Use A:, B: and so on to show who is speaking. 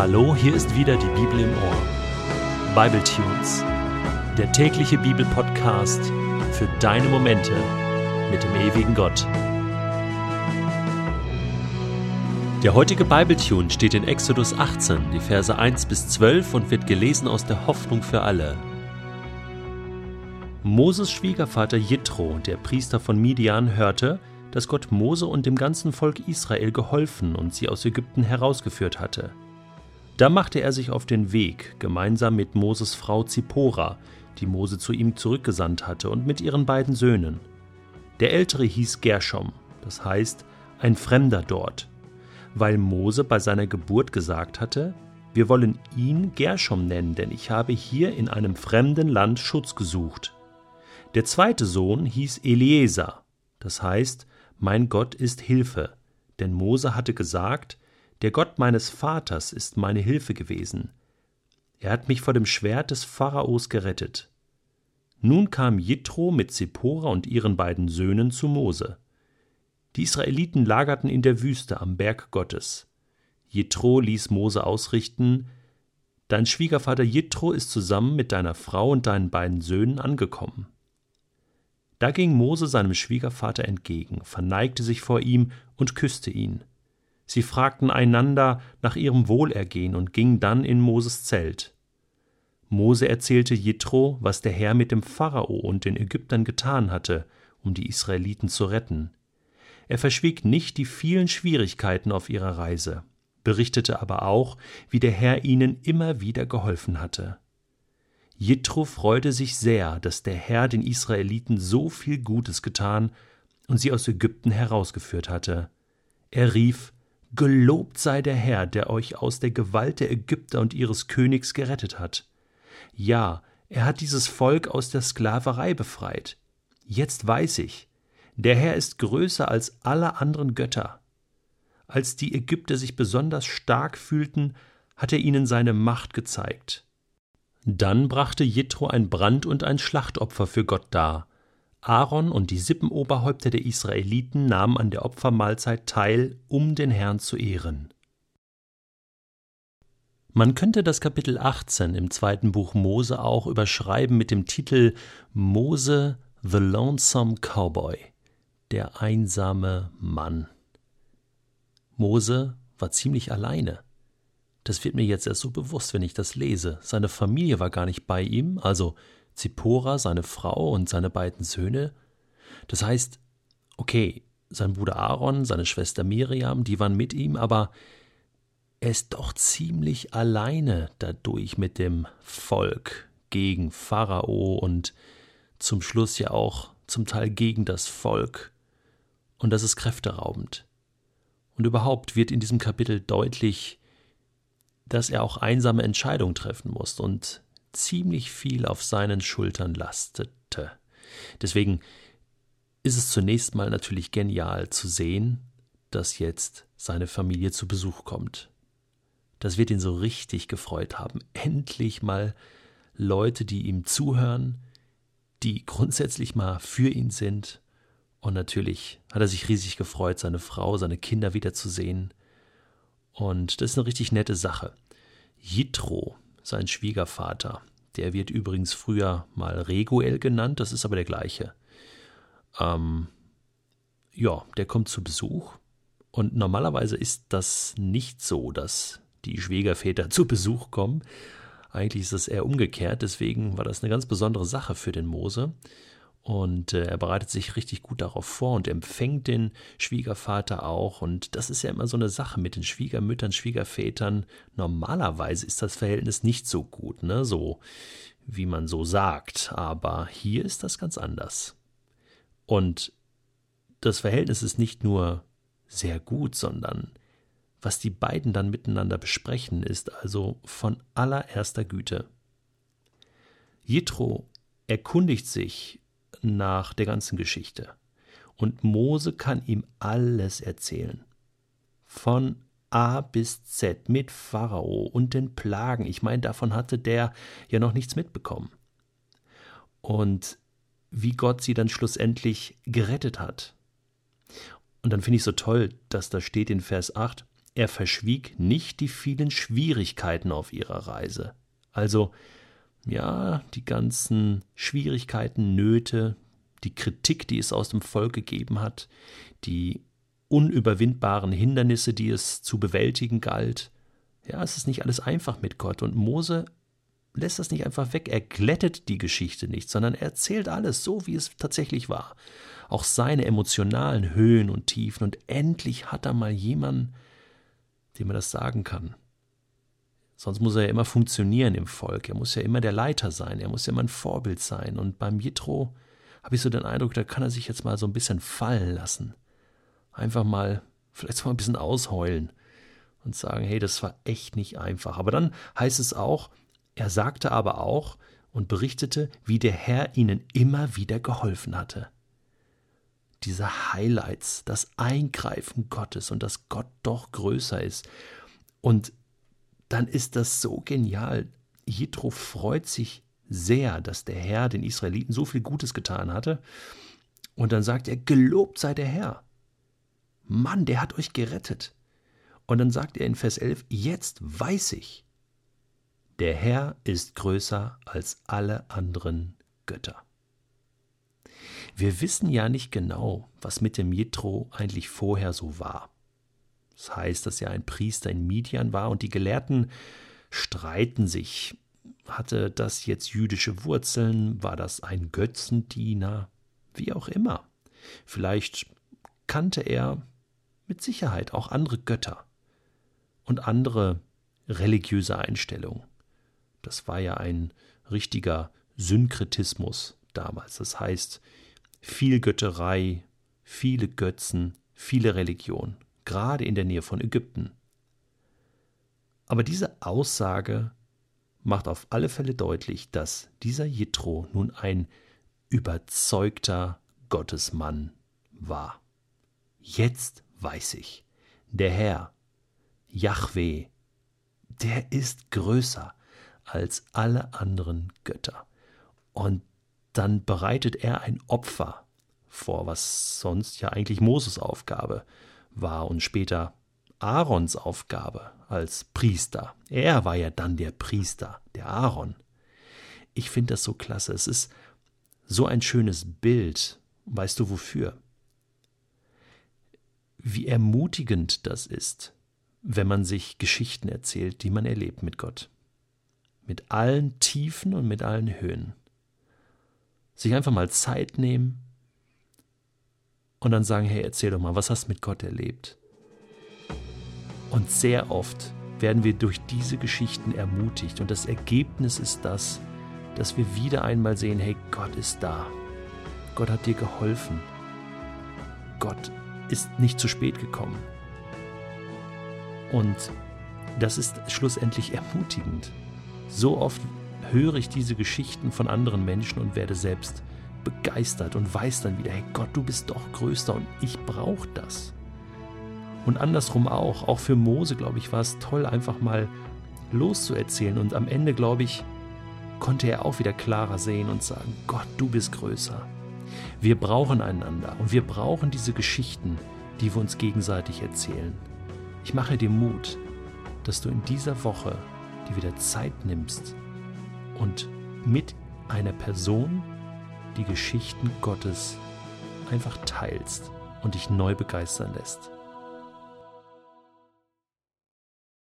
A: Hallo, hier ist wieder die Bibel im Ohr. Bible Tunes, der tägliche Bibelpodcast für deine Momente mit dem ewigen Gott. Der heutige Bible Tune steht in Exodus 18, die Verse 1 bis 12 und wird gelesen aus der Hoffnung für alle. Moses Schwiegervater Jitro, der Priester von Midian, hörte, dass Gott Mose und dem ganzen Volk Israel geholfen und sie aus Ägypten herausgeführt hatte. Da machte er sich auf den Weg, gemeinsam mit Moses Frau Zippora, die Mose zu ihm zurückgesandt hatte, und mit ihren beiden Söhnen. Der ältere hieß Gershom, das heißt ein Fremder dort, weil Mose bei seiner Geburt gesagt hatte, wir wollen ihn Gershom nennen, denn ich habe hier in einem fremden Land Schutz gesucht. Der zweite Sohn hieß Eliezer, das heißt mein Gott ist Hilfe, denn Mose hatte gesagt, der Gott meines Vaters ist meine Hilfe gewesen. Er hat mich vor dem Schwert des Pharaos gerettet. Nun kam Jitro mit Zippora und ihren beiden Söhnen zu Mose. Die Israeliten lagerten in der Wüste am Berg Gottes. Jitro ließ Mose ausrichten, Dein Schwiegervater Jitro ist zusammen mit deiner Frau und deinen beiden Söhnen angekommen. Da ging Mose seinem Schwiegervater entgegen, verneigte sich vor ihm und küsste ihn. Sie fragten einander nach ihrem Wohlergehen und gingen dann in Moses Zelt. Mose erzählte Jitro, was der Herr mit dem Pharao und den Ägyptern getan hatte, um die Israeliten zu retten. Er verschwieg nicht die vielen Schwierigkeiten auf ihrer Reise, berichtete aber auch, wie der Herr ihnen immer wieder geholfen hatte. Jitro freute sich sehr, dass der Herr den Israeliten so viel Gutes getan und sie aus Ägypten herausgeführt hatte. Er rief Gelobt sei der Herr, der euch aus der Gewalt der Ägypter und ihres Königs gerettet hat. Ja, er hat dieses Volk aus der Sklaverei befreit. Jetzt weiß ich, der Herr ist größer als alle anderen Götter. Als die Ägypter sich besonders stark fühlten, hat er ihnen seine Macht gezeigt. Dann brachte Jitro ein Brand- und ein Schlachtopfer für Gott dar. Aaron und die Sippenoberhäupter der Israeliten nahmen an der Opfermahlzeit teil, um den Herrn zu ehren. Man könnte das Kapitel 18 im zweiten Buch Mose auch überschreiben mit dem Titel Mose the Lonesome Cowboy, der einsame Mann. Mose war ziemlich alleine. Das wird mir jetzt erst so bewusst, wenn ich das lese. Seine Familie war gar nicht bei ihm, also Zippora, seine Frau und seine beiden Söhne. Das heißt, okay, sein Bruder Aaron, seine Schwester Miriam, die waren mit ihm, aber er ist doch ziemlich alleine dadurch mit dem Volk gegen Pharao und zum Schluss ja auch zum Teil gegen das Volk. Und das ist kräfteraubend. Und überhaupt wird in diesem Kapitel deutlich, dass er auch einsame Entscheidungen treffen muss und ziemlich viel auf seinen Schultern lastete. Deswegen ist es zunächst mal natürlich genial zu sehen, dass jetzt seine Familie zu Besuch kommt. Das wird ihn so richtig gefreut haben. Endlich mal Leute, die ihm zuhören, die grundsätzlich mal für ihn sind. Und natürlich hat er sich riesig gefreut, seine Frau, seine Kinder wiederzusehen. Und das ist eine richtig nette Sache. Jitro, sein Schwiegervater, der wird übrigens früher mal Reguel genannt, das ist aber der gleiche. Ähm, ja, der kommt zu Besuch. Und normalerweise ist das nicht so, dass die Schwiegerväter zu Besuch kommen. Eigentlich ist es eher umgekehrt, deswegen war das eine ganz besondere Sache für den Mose. Und äh, er bereitet sich richtig gut darauf vor und empfängt den Schwiegervater auch. Und das ist ja immer so eine Sache mit den Schwiegermüttern, Schwiegervätern. Normalerweise ist das Verhältnis nicht so gut, ne? So wie man so sagt. Aber hier ist das ganz anders. Und das Verhältnis ist nicht nur sehr gut, sondern was die beiden dann miteinander besprechen, ist also von allererster Güte. Jethro erkundigt sich nach der ganzen Geschichte. Und Mose kann ihm alles erzählen. Von A bis Z mit Pharao und den Plagen. Ich meine, davon hatte der ja noch nichts mitbekommen. Und wie Gott sie dann schlussendlich gerettet hat. Und dann finde ich so toll, dass da steht in Vers 8, er verschwieg nicht die vielen Schwierigkeiten auf ihrer Reise. Also, ja, die ganzen Schwierigkeiten, Nöte, die Kritik, die es aus dem Volk gegeben hat, die unüberwindbaren Hindernisse, die es zu bewältigen galt. Ja, es ist nicht alles einfach mit Gott. Und Mose lässt das nicht einfach weg. Er glättet die Geschichte nicht, sondern er erzählt alles so, wie es tatsächlich war. Auch seine emotionalen Höhen und Tiefen. Und endlich hat er mal jemanden, dem er das sagen kann. Sonst muss er ja immer funktionieren im Volk. Er muss ja immer der Leiter sein. Er muss ja immer ein Vorbild sein. Und beim Jitro habe ich so den Eindruck, da kann er sich jetzt mal so ein bisschen fallen lassen. Einfach mal, vielleicht mal ein bisschen ausheulen und sagen, hey, das war echt nicht einfach. Aber dann heißt es auch, er sagte aber auch und berichtete, wie der Herr ihnen immer wieder geholfen hatte. Diese Highlights, das Eingreifen Gottes und dass Gott doch größer ist. Und dann ist das so genial. Jethro freut sich sehr, dass der Herr den Israeliten so viel Gutes getan hatte. Und dann sagt er, gelobt sei der Herr. Mann, der hat euch gerettet. Und dann sagt er in Vers 11, jetzt weiß ich, der Herr ist größer als alle anderen Götter. Wir wissen ja nicht genau, was mit dem Jethro eigentlich vorher so war. Das heißt, dass er ein Priester in Midian war und die Gelehrten streiten sich. Hatte das jetzt jüdische Wurzeln? War das ein Götzendiener? Wie auch immer. Vielleicht kannte er mit Sicherheit auch andere Götter und andere religiöse Einstellungen. Das war ja ein richtiger Synkretismus damals. Das heißt, viel Götterei, viele Götzen, viele Religionen, gerade in der Nähe von Ägypten. Aber diese Aussage macht auf alle Fälle deutlich, dass dieser Jitro nun ein überzeugter Gottesmann war. Jetzt weiß ich, der Herr, Yahweh, der ist größer als alle anderen Götter. Und dann bereitet er ein Opfer vor, was sonst ja eigentlich Moses Aufgabe war und später Aarons Aufgabe als Priester. Er war ja dann der Priester, der Aaron. Ich finde das so klasse. Es ist so ein schönes Bild. Weißt du wofür? Wie ermutigend das ist, wenn man sich Geschichten erzählt, die man erlebt mit Gott. Mit allen Tiefen und mit allen Höhen. Sich einfach mal Zeit nehmen und dann sagen, hey, erzähl doch mal, was hast du mit Gott erlebt? Und sehr oft werden wir durch diese Geschichten ermutigt und das Ergebnis ist das, dass wir wieder einmal sehen, hey, Gott ist da. Gott hat dir geholfen. Gott ist nicht zu spät gekommen. Und das ist schlussendlich ermutigend. So oft höre ich diese Geschichten von anderen Menschen und werde selbst begeistert und weiß dann wieder, hey Gott, du bist doch größer und ich brauche das. Und andersrum auch, auch für Mose, glaube ich, war es toll, einfach mal loszuerzählen. Und am Ende, glaube ich, konnte er auch wieder klarer sehen und sagen, Gott, du bist größer. Wir brauchen einander und wir brauchen diese Geschichten, die wir uns gegenseitig erzählen. Ich mache dir Mut, dass du in dieser Woche dir wieder Zeit nimmst und mit einer Person die Geschichten Gottes einfach teilst und dich neu begeistern lässt.